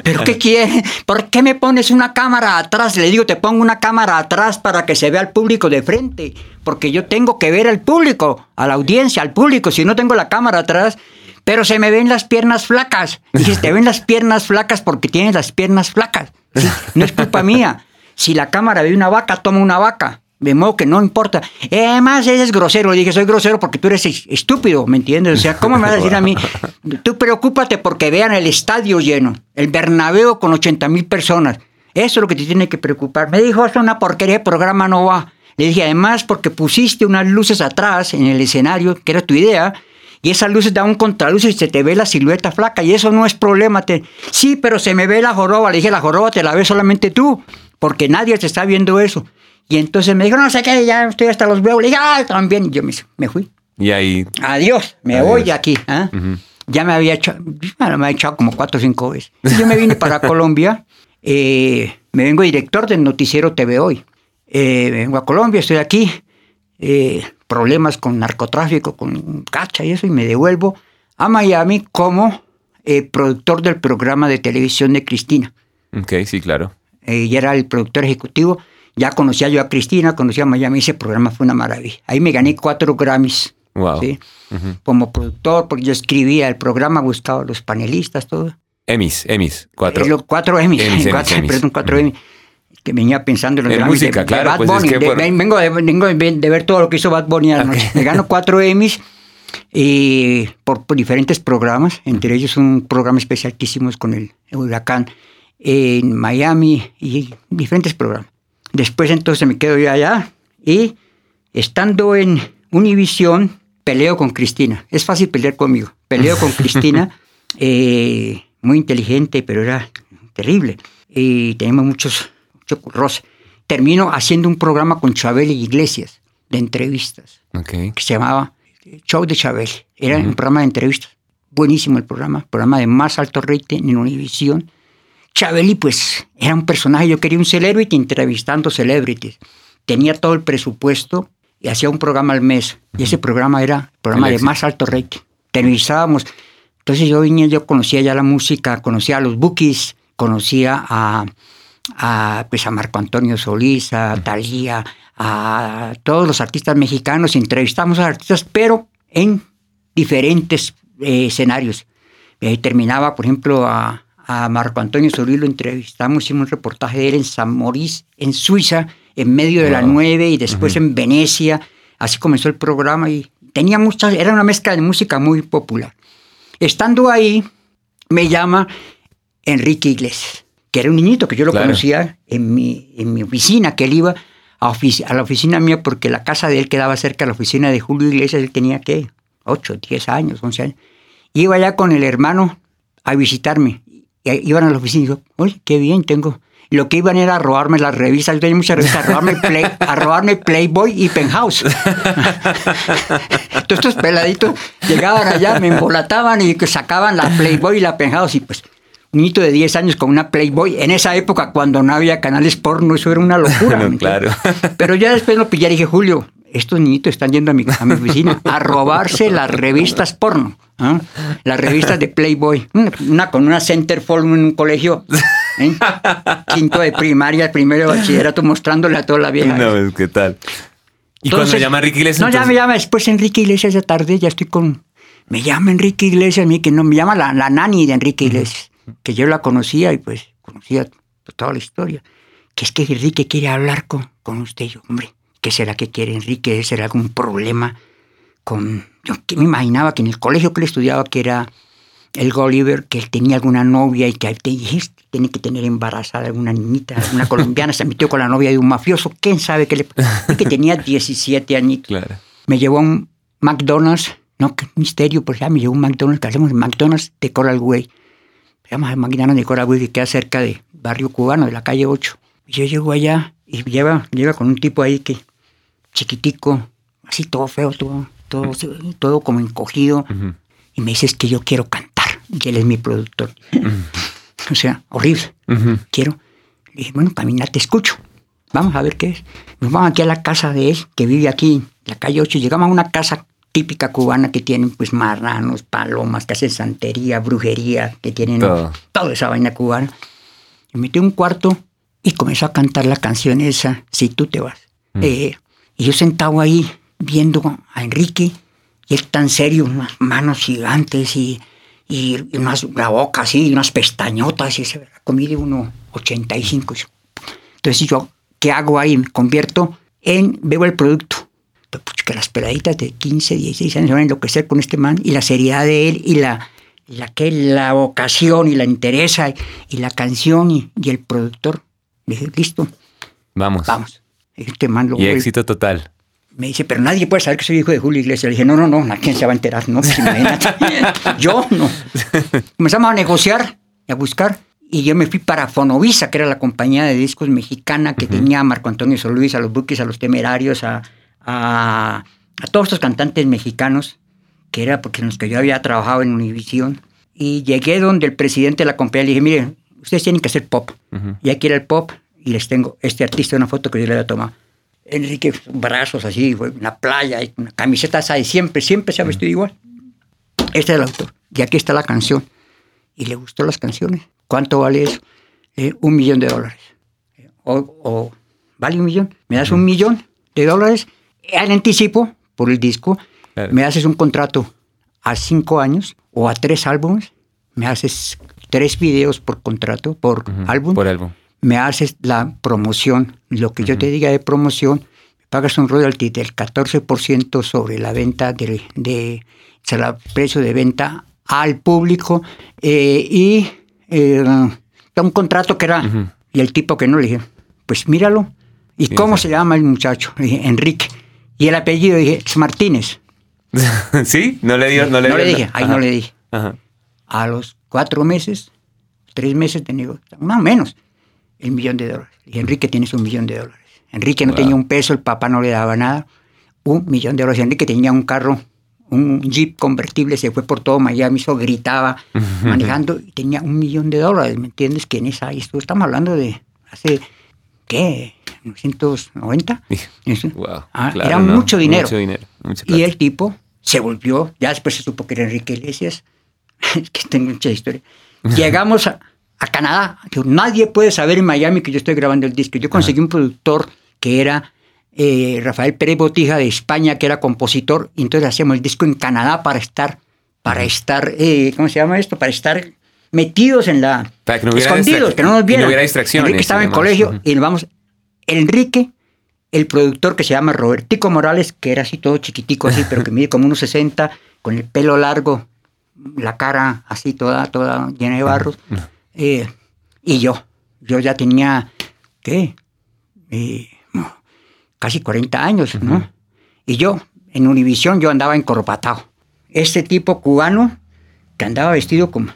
¿pero qué quiere? ¿Por qué me pones una cámara atrás? Le digo, te pongo una cámara atrás para que se vea al público de frente, porque yo tengo que ver al público, a la audiencia, al público, si no tengo la cámara atrás, pero se me ven las piernas flacas. Dije, te ven las piernas flacas porque tienes las piernas flacas. ¿sí? No es culpa mía. Si la cámara ve una vaca, toma una vaca. De modo que no importa. Eh, Además, eres grosero. Le dije, soy grosero porque tú eres es- estúpido, ¿me entiendes? O sea, ¿cómo me vas a decir a mí? Tú preocúpate porque vean el estadio lleno, el Bernabéu con 80 mil personas. Eso es lo que te tiene que preocupar. Me dijo, es una porquería de programa, no va. Le dije, además, porque pusiste unas luces atrás en el escenario, que era tu idea, y esas luces dan un contraluz y se te ve la silueta flaca, y eso no es problema. Te... Sí, pero se me ve la joroba. Le dije, la joroba te la ves solamente tú, porque nadie te está viendo eso. Y entonces me dijo, no sé qué, ya estoy hasta los huevos. Le dije, ah, también. Y yo me, me fui. Y ahí. Adiós, me Adiós. voy de aquí. ¿ah? Ya me había echado, bueno, me ha echado como cuatro o cinco veces. Yo me vine para Colombia, eh, me vengo director del noticiero TV Hoy. Eh, vengo a Colombia, estoy aquí, eh, problemas con narcotráfico, con cacha y eso, y me devuelvo a Miami como eh, productor del programa de televisión de Cristina. Ok, sí, claro. Eh, y era el productor ejecutivo. Ya conocía yo a Cristina, conocía a Miami, ese programa fue una maravilla. Ahí me gané cuatro Grammys. Wow. ¿sí? Como productor, porque yo escribía el programa, buscaba a los panelistas, todo. Emis, Emis, cuatro. Eh, los cuatro Emmys, Emmys, Emmys, cuatro, Emmys. perdón, cuatro Emmys. Que venía pensando en los En Grammys música, de, de claro, Bad pues es Bunny. que de- por- vengo, de, vengo de- de ver todo lo que hizo Bad Bunny anoche. Me gano cuatro Emmys y por, por diferentes programas, entre ellos un programa especial que hicimos con el huracán en Miami y diferentes programas. Después entonces me quedo yo allá y estando en Univision peleo con Cristina. Es fácil pelear conmigo. Peleo con Cristina, eh, muy inteligente, pero era terrible. Y teníamos muchos, mucho roce. Termino haciendo un programa con Chabel y Iglesias de entrevistas Ok. que se llamaba Show de Chabel. Era un programa de entrevistas. Buenísimo el programa, programa de más alto rating en Univisión. Chabeli, pues, era un personaje. Yo quería un celebrity entrevistando celebrities. Tenía todo el presupuesto y hacía un programa al mes. Y ese programa era el programa El de más alto rating. Entrevistábamos. Entonces yo vine, yo conocía ya la música, conocía a los Bookies, conocía a, a, pues a Marco Antonio Solís, a Talía, a todos los artistas mexicanos, entrevistamos a artistas, pero en diferentes eh, escenarios. Eh, terminaba, por ejemplo, a, a Marco Antonio Solís, lo entrevistamos, hicimos un reportaje de él en San Maurice, en Suiza, en medio de la Wow. nueve y después en Venecia. Así comenzó el programa y tenía muchas, era una mezcla de música muy popular. Estando ahí, me llama Enrique Iglesias, que era un niñito que yo lo Claro. conocía en mi, en mi oficina, que él iba a, ofici- a la oficina mía porque la casa de él quedaba cerca de la oficina de Julio Iglesias, él tenía, ¿qué? 8, 10 años, 11 años. Iba allá con el hermano a visitarme. Iban a la oficina y yo, oye, qué bien, tengo... Y lo que iban era a robarme las revistas, yo tenía muchas revistas, a robarme, Play, a robarme Playboy y Penthouse. Todos estos peladitos llegaban allá, me embolataban y que sacaban la Playboy y la Penthouse y pues un niñito de 10 años con una Playboy, en esa época cuando no había canales porno, eso era una locura. No, claro. Pero ya después lo pillé y dije, Julio, estos niñitos están yendo a mi, a mi oficina a robarse las revistas porno. ¿ah? Las revistas de Playboy. Una, con una centerfold en un colegio. ¿eh? Quinto de primaria, primero de bachillerato, mostrándole a toda la vieja. No, pues, ¿qué tal? Y Entonces- cuando llama Enrique Iglesias. No, ya me llama después Enrique Iglesias de tarde, ya estoy con... Me llama Enrique Iglesias, a mí que no, me llama la, la nani de Enrique Iglesias, que yo la conocía y pues conocía toda la historia. Que es que Enrique quiere hablar con, con usted. Yo, hombre, ¿qué será que quiere Enrique? ¿Debe ser algún problema con...? Yo que me imaginaba que en el colegio que él estudiaba, que era el Gulliver, que él tenía alguna novia y que te dije, "Este tiene que tener embarazada alguna niñita, una colombiana, se metió con la novia de un mafioso, quién sabe qué le... y que tenía 17 añitos. Claro. Me llevó a un McDonald's, no, qué misterio, pues ya me llevó a un McDonald's, que hacemos McDonald's de Coral Way. Se llama McDonald's de Coral Way, que queda cerca de Barrio Cubano, de la calle 8. Y yo llego allá y lleva, lleva con un tipo ahí que, chiquitico, así todo feo, todo, todo, todo como encogido. Ujú. Y me dice, es que yo quiero cantar. Y él es mi productor. o sea, horrible. Ujú. Quiero. Le dije, bueno, camina, te escucho. Vamos a ver qué es. Nos vamos aquí a la casa de él, que vive aquí, en la calle 8. Llegamos a una casa típica cubana que tienen pues marranos, palomas, que hacen santería, brujería, que tienen Todo. toda esa vaina cubana. Me metí un cuarto y comenzó a cantar la canción esa, Si tú te vas. Eh, y yo sentado ahí viendo a Enrique, y él tan serio, unas manos gigantes y, y unas, la boca así, y unas pestañotas, y se comí de uno 85. Entonces yo, ¿qué hago ahí? Me convierto en, veo el producto. Que las peladitas de 15, 16 años se van a enloquecer con este man y la seriedad de él y la, la, que, la vocación y la interesa y, y la canción y, y el productor. Dije, listo, Vamos. vamos. Este man lo Y éxito total. me dice, pero nadie puede saber que soy hijo de Julio Iglesias. Le dije, no, no, no, ¿quién se va a enterar? No, pues imagínate. yo no. Comenzamos a negociar y a buscar. Y yo me fui para Fonovisa, que era la compañía de discos mexicana que tenía a Marco Antonio Solís, a los Buques, a los Temerarios, a, a, a todos estos cantantes mexicanos, que era porque en los que yo había trabajado en Univisión. Y llegué donde el presidente de la compañía le dije, mire, ustedes tienen que hacer pop. Ujú. Y aquí era el pop y les tengo este artista, una foto que yo le había tomado. Enrique, brazos así, en la playa, una camiseta esa de siempre, siempre se ha vestido igual. Este es el autor. Y aquí está la canción. Y le gustó las canciones. ¿Cuánto vale eso? Eh, un millón de dólares. Eh, O, o, ¿vale un millón? ¿Me das un millón de dólares al anticipo por el disco? Claro. ¿Me haces un contrato a cinco años o a tres álbumes? ¿Me haces tres videos por contrato, por Ujú. álbum? Por álbum. Me haces la promoción, lo que yo te diga de promoción, pagas un royalty del 14% sobre la venta de, de sobre el precio de venta al público eh, y eh, un contrato que era y el tipo que no le dije, pues míralo. ¿Y cómo sí. se llama el muchacho? Le dije, Enrique. Y el apellido dije, es Martínez. ¿Sí? No le dio. No le, no le dije, ahí no le dije. Ajá. A los cuatro meses, tres meses de negocio, más o menos, el millón de dólares. Y Enrique tienes un millón de dólares. Enrique no Wow. tenía un peso, el papá no le daba nada. Un millón de dólares. Enrique tenía un carro, un jeep convertible, se fue por todo Miami, eso gritaba manejando y tenía un millón de dólares. ¿Me entiendes? ¿Quién es ahí? Esto estamos hablando de hace, ¿qué? ¿990? Eso. Wow. Ah, claro, era ¿no? mucho dinero. Mucho dinero. Y el tipo se volvió, ya después se supo que era Enrique Iglesias, es que tengo mucha historia. Llegamos a, a Canadá, nadie puede saber en Miami que yo estoy grabando el disco. Yo conseguí un productor que era eh, Rafael Pérez Botija de España, que era compositor, y entonces hacíamos el disco en Canadá para estar, para estar, eh, ¿cómo se llama esto? Para estar metidos en la... Para que no hubiera escondidos, que no nos no vieran. hubiera distracciones Enrique estaba en colegio y nos vamos... Enrique, el productor que se llama Robertico Morales, que era así todo chiquitico así, pero que mide como unos 60, con el pelo largo, la cara así toda, toda llena de barros. Eh, y yo, yo ya tenía, ¿qué? Eh, casi 40 años, ¿no? Y yo, en Univisión, yo andaba encorbatado. Este tipo cubano que andaba vestido como...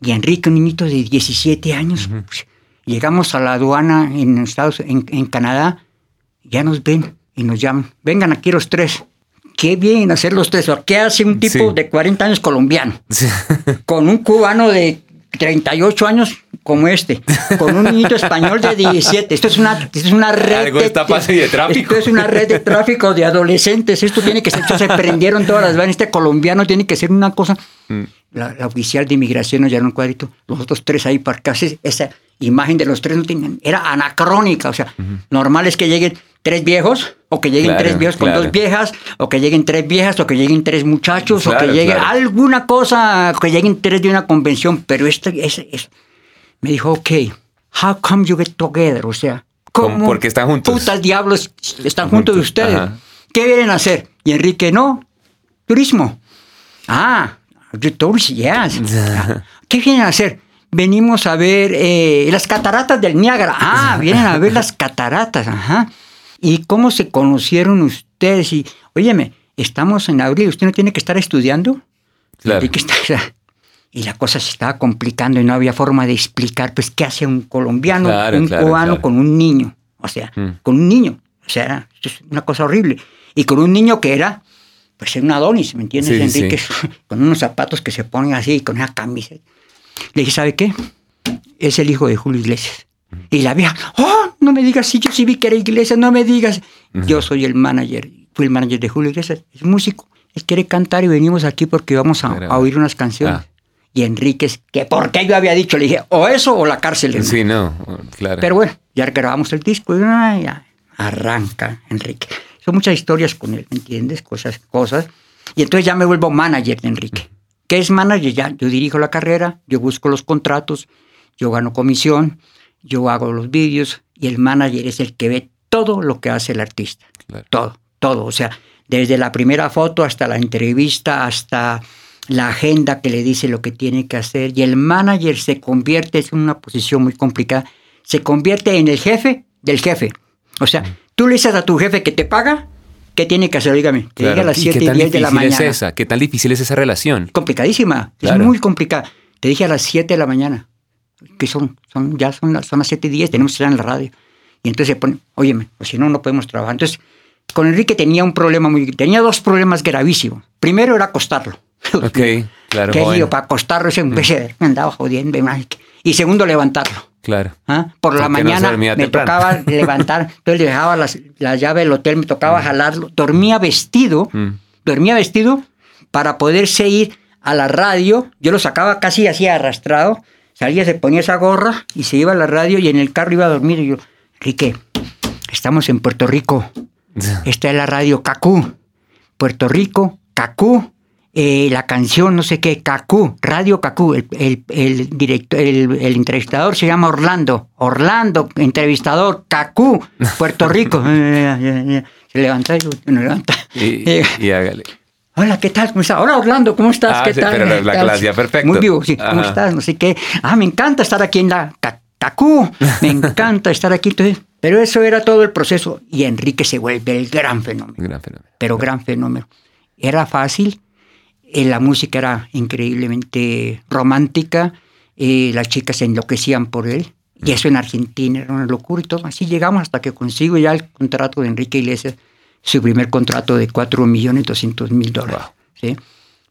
Y Enrique, un niñito de 17 años, pues, llegamos a la aduana en Estados en, en Canadá, ya nos ven y nos llaman. Vengan aquí los tres. Qué bien hacer los tres. ¿Qué hace un tipo Sí. de 40 años colombiano? Sí. con un cubano de 38 años como este, con un niñito español de 17. Esto es una, esto es una red Algo está pase de tráfico. Esto es una red de tráfico de adolescentes. Esto tiene que ser, se prendieron todas las vanas. Este colombiano tiene que ser una cosa. Mm. La, la oficial de inmigración nos llenó un cuadrito, los otros tres ahí para casi esa imagen de los tres no tenían, era anacrónica, o sea, normal es que lleguen tres viejos, o que lleguen Claro, tres viejos con claro. dos viejas, o que lleguen tres viejas, o que lleguen tres muchachos, o que llegue alguna cosa, que lleguen tres de una convención, pero este, ese, ese- me dijo, ok, how come you get together? O sea, ¿Cómo? ¿cómo? ¿Por qué están juntos? Putas diablos están juntos de Juntos, ustedes. ajá. ¿Qué vienen a hacer? Y Enrique, no, turismo. Ah, you tourist, yes. ¿Qué vienen a hacer? Venimos a ver eh, las cataratas del Niágara. Ah, vienen a ver las cataratas, ajá. ¿Y cómo se conocieron ustedes? Y, óyeme, estamos en abril, ¿usted no tiene que estar estudiando? Claro. Y la cosa se estaba complicando y no había forma de explicar, pues, qué hace un colombiano, Claro, un claro, cubano con un niño. O sea, Mm. con un niño. O sea, es una cosa horrible. Y con un niño que era, pues, un Adonis, ¿me entiendes, Sí, sí, Enrique? Con unos zapatos que se ponen así, con una camisa. Le dije, ¿sabe qué? Es el hijo de Julio Iglesias. Y la vieja, oh, no me digas, si yo sí vi que era Iglesias, no me digas. Yo soy el manager, fui el manager de Julio Iglesias, es músico. Él quiere cantar y venimos aquí porque vamos a, oír unas canciones. Ah. Y Enríquez, que por qué yo había dicho, le dije, o eso o la cárcel. hermano". Sí, no, claro. Pero bueno, ya grabamos el disco y ya arranca Enrique. Son muchas historias con él, ¿me entiendes? Cosas, cosas. Y entonces ya me vuelvo manager de Enrique. ¿Qué es manager? Ya, yo dirijo la carrera, yo busco los contratos, yo gano comisión, yo hago los vídeos y el manager es el que ve todo lo que hace el artista. Claro. Todo, todo. O sea, desde la primera foto hasta la entrevista, hasta la agenda que le dice lo que tiene que hacer. Y el manager se convierte, es una posición muy complicada, se convierte en el jefe del jefe. O sea, tú le dices a tu jefe que te paga, ¿qué tiene que hacer? Dígame, que Claro. a las ¿Y 7 qué y tan 10 de la difícil mañana. es esa? ¿Qué tan difícil es esa relación? Complicadísima, Claro. es muy complicada. Te dije a las 7 de la mañana, que son, son ya son las, son las 7 y 10, tenemos que estar en la radio. Y entonces se pone, óyeme, pues si no, no podemos trabajar. Entonces, con Enrique tenía un problema muy, tenía dos problemas gravísimos. Primero era acostarlo. Ok, claro. Joven. lío para acostarlo, ese me andaba jodiendo. Y segundo, levantarlo. Claro. ¿ah? Por la Porque no mañana dormía me temprano. tocaba levantar, entonces le dejaba las, la llave del hotel, me tocaba jalarlo. Dormía vestido, Mm. dormía vestido para poderse ir a la radio. Yo lo sacaba casi así arrastrado. Salía, se ponía esa gorra y se iba a la radio y en el carro iba a dormir. Y yo, Enrique, estamos en Puerto Rico. Esta es la radio Cacú. Puerto Rico, Cacú. eh, la canción, no sé qué, Cacú, Radio Cacú. El, el, el entrevistador se llama Orlando. Orlando, entrevistador, Cacú, Puerto Rico. se levanta y me levanta. Y, y hágale. Hola, ¿qué tal? ¿Cómo estás? Hola, Orlando, ¿cómo estás? Ah, ¿Qué sí, tal? pero la- clase, perfecto. Muy vivo, sí. ¿Cómo estás? No sé qué. Ah, me encanta estar aquí en la Ca- Cacú. Me encanta estar aquí. Entonces, pero eso era todo el proceso. Y Enrique se vuelve el gran fenómeno. Gran fenómeno. Pero gran fenómeno. Era fácil. eh, la música era increíblemente romántica. eh, las chicas se enloquecían por él. Y eso en Argentina era una locura y todo. Así llegamos hasta que consigo ya el contrato de Enrique Iglesias, su primer contrato de 4 millones 200 mil dólares. Wow. ¿sí?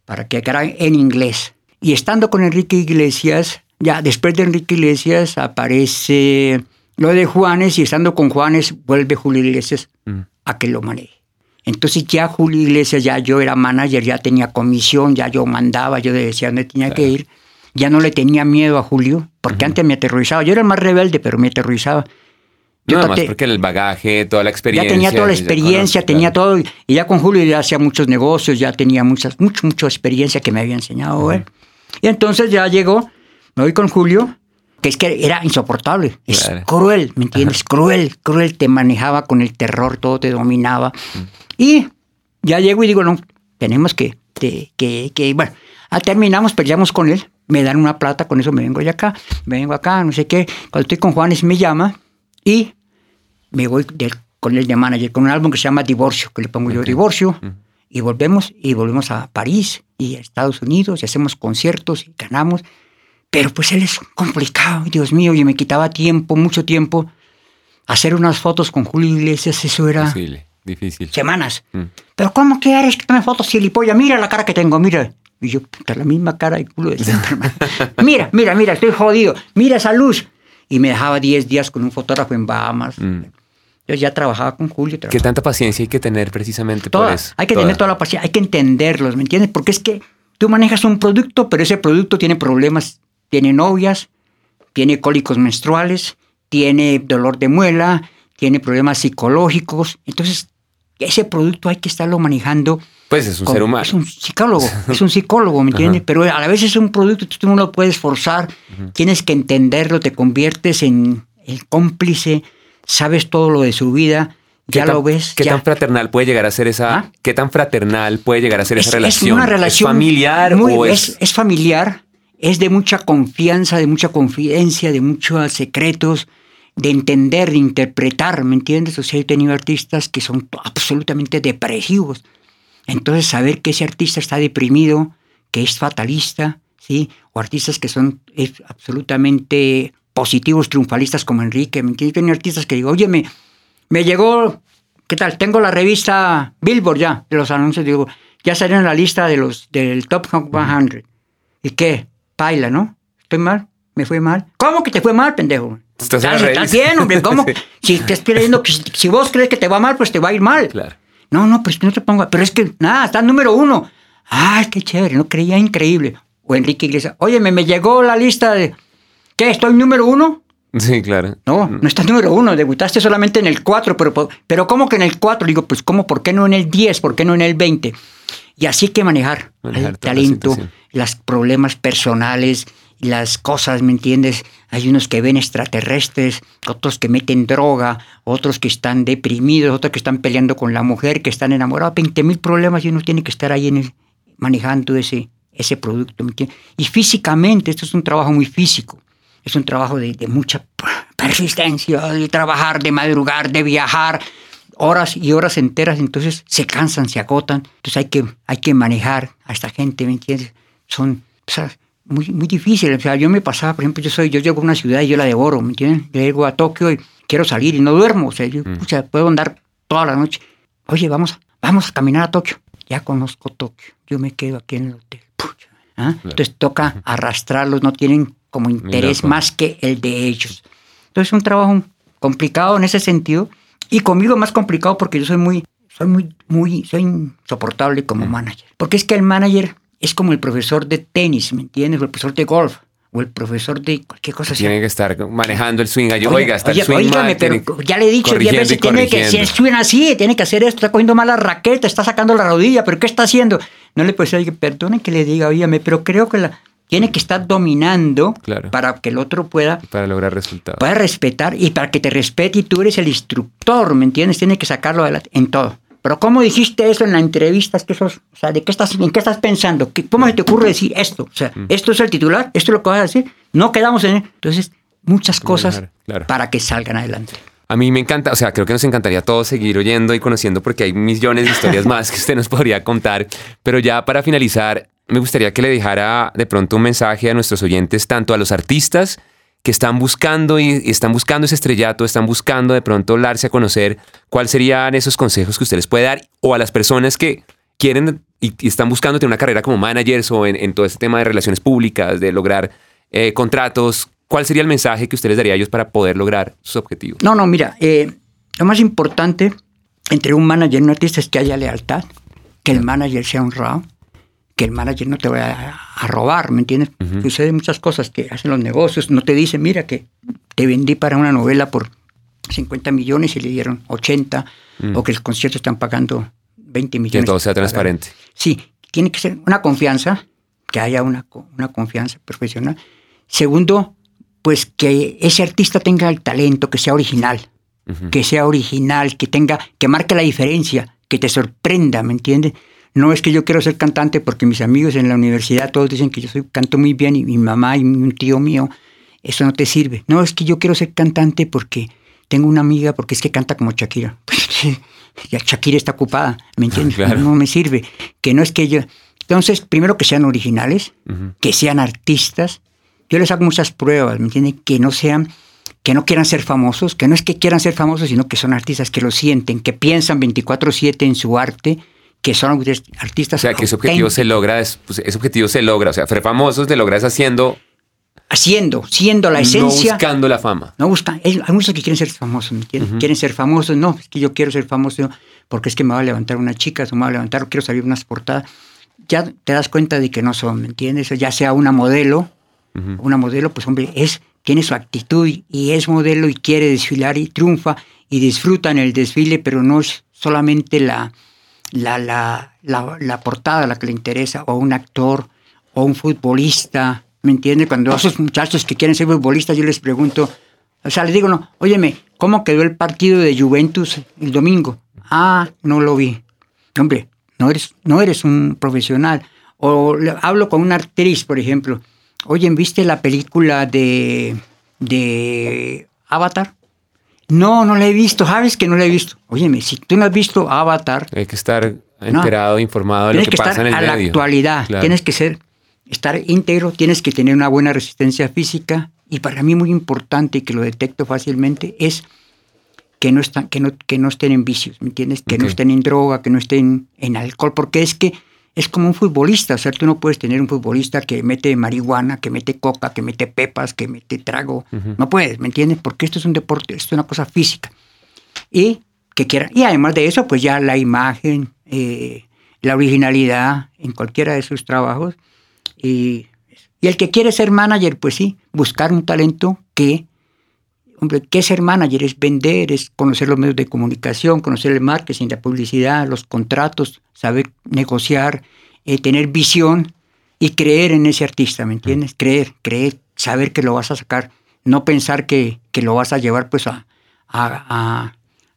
Para que quedara en inglés. Y estando con Enrique Iglesias, ya después de Enrique Iglesias aparece lo de Juanes y estando con Juanes vuelve Julio Iglesias Mm. a que lo maneje. Entonces ya Julio Iglesias, ya yo era manager, ya tenía comisión, ya yo mandaba, yo decía dónde tenía que ir. Ya no le tenía miedo a Julio, porque antes me aterrorizaba. Yo era el más rebelde, pero me aterrorizaba. Yo Nada más traté- porque el bagaje, toda la ya experiencia. tenía toda la ya experiencia, tenía claro. todo. Y ya con Julio ya hacía muchos negocios, ya tenía muchas, mucho, mucha experiencia que me había enseñado él. Y entonces ya llegó, me voy con Julio, que es que era insoportable. Es Claro. cruel, ¿me entiendes? Cruel, cruel. Te manejaba con el terror, todo te dominaba. Y ya llego y digo, no, tenemos que, que, que, que- bueno, ah, terminamos, peleamos con él, me dan una plata, con eso me vengo ya acá, me vengo acá, no sé qué. Cuando estoy con Juanes me llama y me voy del- con el de manager, con un álbum que se llama Divorcio, que le pongo yo Divorcio, y volvemos, y volvemos a París y a Estados Unidos, y hacemos conciertos y ganamos. Pero pues él es complicado, Dios mío, y me quitaba tiempo, mucho tiempo. Hacer unas fotos con Julio Iglesias, eso era Difícil, difícil. semanas. Mm. Pero ¿cómo quieres que tome fotos, gilipollas? Mira la cara que tengo, mira. Y yo, puta, la misma cara de culo de siempre, hermano. Mira, mira, mira, estoy jodido. Mira esa luz. Y me dejaba 10 días con un fotógrafo en Bahamas. Mm. Yo ya trabajaba con Julio. ¿Qué trabajaba- tanta paciencia hay que tener precisamente por Toda. eso? Hay que tener toda la paciencia, hay que entenderlos, ¿me entiendes? Porque es que tú manejas un producto, pero ese producto tiene problemas, tiene novias, tiene cólicos menstruales, tiene dolor de muela, tiene problemas psicológicos. Entonces, ese producto hay que estarlo manejando. Pues es un con- ser humano. Es un psicólogo, es un psicólogo, ¿me entiendes? Pero a la vez es un producto, tú no lo puedes forzar, tienes que entenderlo, te conviertes en el cómplice, sabes todo lo de su vida, ¿Qué ya tan- lo ves. ¿Qué ya. tan fraternal puede llegar a ser esa? ¿Ah? ¿Qué tan fraternal puede llegar a ser esa relación? Es una relación familiar muy- o es, es, es familiar, es de mucha confianza, de mucha confidencia, de muchos secretos, de entender, de interpretar, ¿me entiendes? O sea, he tenido artistas que son absolutamente depresivos. Entonces, saber que ese artista está deprimido, que es fatalista, ¿sí? O artistas que son absolutamente positivos, triunfalistas como Enrique, ¿me entiendes? Tengo artistas que digo, oye, me, me llegó, ¿qué tal? Tengo la revista Billboard ya, de los anuncios, digo, ya salió en la lista de los, del Top 100. ¿Y qué? Paila, ¿no? ¿Estoy mal? ¿Me fue mal? ¿Cómo que te fue mal, pendejo? Estás Estás, estás bien, hombre, ¿cómo? Si te estoy creyendo que si, si vos crees que te va mal, pues te va a ir mal. Claro. No, no, pues no te pongo. Pero es que, nada, está número uno. Ay, qué chévere, no creía increíble. O Enrique Iglesias, oye, me, me llegó la lista de. ¿Qué? ¿Estoy número uno? Sí, claro. No, no estás número uno, debutaste solamente en el 4, pero, pero ¿cómo que en el 4? Digo, pues ¿cómo? ¿Por qué no en el 10? ¿Por qué no en el 20? Y así hay que manejar, Manejar el la talento, situación. los problemas personales, las cosas, ¿me entiendes? Hay unos que ven extraterrestres, otros que meten droga, otros que están deprimidos, otros que están peleando con la mujer, que están enamorados, 20 mil problemas y uno tiene que estar ahí en el- manejando ese, ese producto, ¿me entiendes? Y físicamente, esto es un trabajo muy físico, es un trabajo de, de mucha persistencia, de trabajar, de madrugar, de viajar, horas y horas enteras, entonces se cansan, se agotan, entonces hay que, hay que manejar a esta gente, ¿me entiendes? Son o sea, muy, muy difíciles, o sea, yo me pasaba, por ejemplo, yo soy, yo llego a una ciudad y yo la devoro, ¿me entiendes? Yo llego a Tokio y quiero salir y no duermo, o sea, yo pucha, puedo andar toda la noche, oye, vamos, vamos a caminar a Tokio, ya conozco Tokio, yo me quedo aquí en el hotel, ¿ah? entonces toca arrastrarlos, no tienen como interés loco. más que el de ellos. Entonces es un trabajo complicado en ese sentido y conmigo más complicado porque yo soy muy, soy muy, muy, soy insoportable como manager. Porque es que el manager es como el profesor de tenis, ¿me entiendes? O el profesor de golf o el profesor de cualquier cosa. así. Tiene que estar manejando el swing. Yo, oiga, está oye, el swing mal, pero ya le he dicho diez corrigiendo veces, y tiene que, si corrigiendo. suena así, tiene que hacer esto, está cogiendo mala raqueta, está sacando la rodilla, pero ¿qué está haciendo? No le puedo decir, perdone que le diga, óigame, pero creo que la tiene que estar dominando Claro. para que el otro pueda para lograr resultados. pueda respetar y para que te respete y tú eres el instructor, ¿me entiendes? Tiene que sacarlo adelante en todo. Pero ¿cómo dijiste eso en la entrevista? Es que eso es- o sea, ¿de qué estás, ¿en qué estás pensando? ¿Qué- ¿Cómo se te ocurre decir esto? O sea, ¿esto es el titular? ¿Esto es lo que vas a decir? No quedamos en... Entonces, muchas cosas claro. para que salgan adelante. A mí me encanta, o sea, creo que nos encantaría a todos seguir oyendo y conociendo porque hay millones de historias más que usted nos podría contar. Pero ya para finalizar, me gustaría que le dejara de pronto un mensaje a nuestros oyentes, tanto a los artistas que están buscando y están buscando ese estrellato, están buscando de pronto darse a conocer, cuáles serían esos consejos que usted les puede dar, o a las personas que quieren y, están buscando tener una carrera como managers o en, en todo este tema de relaciones públicas, de lograr eh, contratos. ¿Cuál sería el mensaje que usted les daría a ellos para poder lograr sus objetivos? No, no, mira, eh, lo más importante entre un manager y un artista es que haya lealtad, que el manager sea honrado, que el manager no te vaya a, robar, ¿me entiendes? Suceden muchas cosas que hacen los negocios, no te dicen, mira que te vendí para una novela por 50 millones y le dieron 80, o que el concierto están pagando 20 millones. Que todo sea transparente. Sí, tiene que ser una confianza, que haya una, una confianza profesional. Segundo, pues que ese artista tenga el talento, que sea original, que sea original, que tenga, que marque la diferencia, que te sorprenda, ¿me entiendes? No es que yo quiero ser cantante porque mis amigos en la universidad todos dicen que yo soy, canto muy bien y mi mamá y un tío mío, eso no te sirve. No, es que yo quiero ser cantante porque tengo una amiga porque es que canta como Shakira. ya Shakira está ocupada, ¿me entiendes? Claro. No me sirve. Que no es que yo... Entonces, primero que sean originales, que sean artistas. Yo les hago muchas pruebas, ¿me entienden? Que no sean, que no quieran ser famosos, que no es que quieran ser famosos, sino que son artistas que lo sienten, que piensan 24/7 en su arte, que son artistas. O sea, que ese objetivo se logra, es, pues, ese objetivo se logra, o sea, ser famosos te logras haciendo haciendo, siendo la esencia. No buscando la fama. No buscan. Hay muchos que quieren ser famosos, ¿me entiendes? Quieren ser famosos. No, es que yo quiero ser famoso porque es que me va a levantar una chica, o me va a levantar, o quiero salir unas portadas. Ya te das cuenta de que no son, ¿me entiendes? Ya sea una modelo, una modelo, pues hombre, es, tiene su actitud y es modelo y quiere desfilar y triunfa y disfruta en el desfile, pero no es solamente la, la, la, la, la portada la que le interesa, o un actor, o un futbolista, ¿Me entiendes? Cuando a esos muchachos que quieren ser futbolistas, yo les pregunto, o sea, les digo, no, óyeme, ¿cómo quedó el partido de Juventus el domingo? Ah, no lo vi. Hombre, no eres, no eres un profesional. O hablo con una actriz, por ejemplo. Oye, ¿viste la película de, de Avatar? No, no la he visto. ¿Sabes que no la he visto? Óyeme, si tú no has visto Avatar... Hay que estar enterado, informado de lo que, pasa en el a la actualidad. Tienes que ser estar íntegro, tienes que tener una buena resistencia física y para mí muy importante y que lo detecto fácilmente es que no, están, que no, que no estén en vicios, ¿me entiendes? Que no estén en droga, que no estén en alcohol, porque es que es como un futbolista, o sea, tú no puedes tener un futbolista que mete marihuana, que mete coca, que mete pepas, que mete trago, no puedes, ¿me entiendes? Porque esto es un deporte, esto es una cosa física. Y que quiera, y además de eso, pues ya la imagen, eh, la originalidad en cualquiera de sus trabajos, y, el que quiere ser manager, pues sí, buscar un talento que, hombre, ¿qué es ser manager? Es vender, es conocer los medios de comunicación, conocer el marketing, la publicidad, los contratos, saber negociar, eh, tener visión y creer en ese artista, ¿me entiendes? Creer, creer, saber que lo vas a sacar, no pensar que, que lo vas a llevar pues a, a,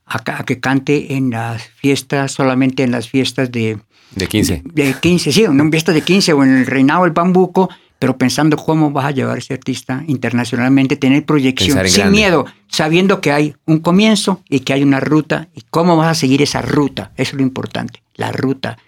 a, que cante en las fiestas, solamente en las fiestas de, de 15. De 15, sí, en un fiesta de 15 o en el reinado del bambuco, pero pensando cómo vas a llevar a ese artista internacionalmente, tener proyección sin miedo, sabiendo que hay un comienzo y que hay una ruta y cómo vas a seguir esa ruta. Eso es lo importante, la ruta.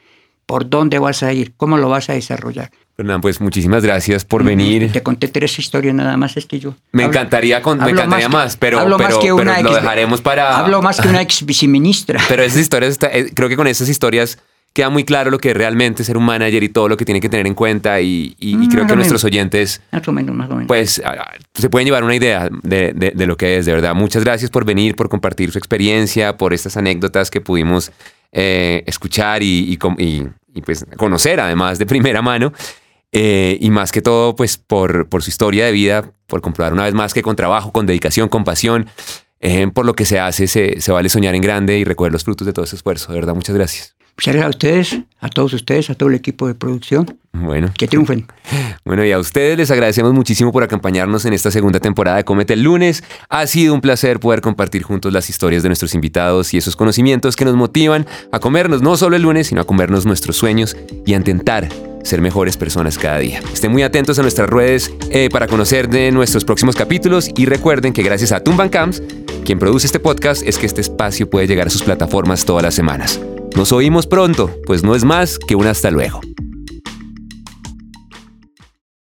¿Por dónde vas a ir? ¿Cómo lo vas a desarrollar? Fernán, pues muchísimas gracias por venir. Te conté tres historias nada más, es que yo. Me encantaría, con, me encantaría más, pero, pero, lo dejaremos para. Hablo más que una ex viceministra. pero esas historias, eh, creo que con esas historias queda muy claro lo que es realmente ser un manager y todo lo que tiene que tener en cuenta y, mm, creo que nuestros oyentes pues se pueden llevar una idea de, lo que es, de verdad. Muchas gracias por venir, por compartir su experiencia, por estas anécdotas que pudimos eh, escuchar y, pues conocer además de primera mano. Eh, y más que todo, pues por, por su historia de vida, por comprobar una vez más que con trabajo, con dedicación, con pasión, eh, por lo que se hace, se, se vale soñar en grande y recoger los frutos de todo ese esfuerzo. De verdad, muchas gracias. Muchas gracias a ustedes, a todos ustedes, a todo el equipo de producción. Bueno. Que triunfen. Bueno, y a ustedes les agradecemos muchísimo por acompañarnos en esta segunda temporada de Comete el lunes. Ha sido un placer poder compartir juntos las historias de nuestros invitados y esos conocimientos que nos motivan a comernos no solo el lunes, sino a comernos nuestros sueños y a intentar ser mejores personas cada día. Estén muy atentos a nuestras redes eh, para conocer de nuestros próximos capítulos y recuerden que gracias a Tumban Camps, quien produce este podcast, es que este espacio puede llegar a sus plataformas todas las semanas. Nos oímos pronto, pues no es más que un hasta luego.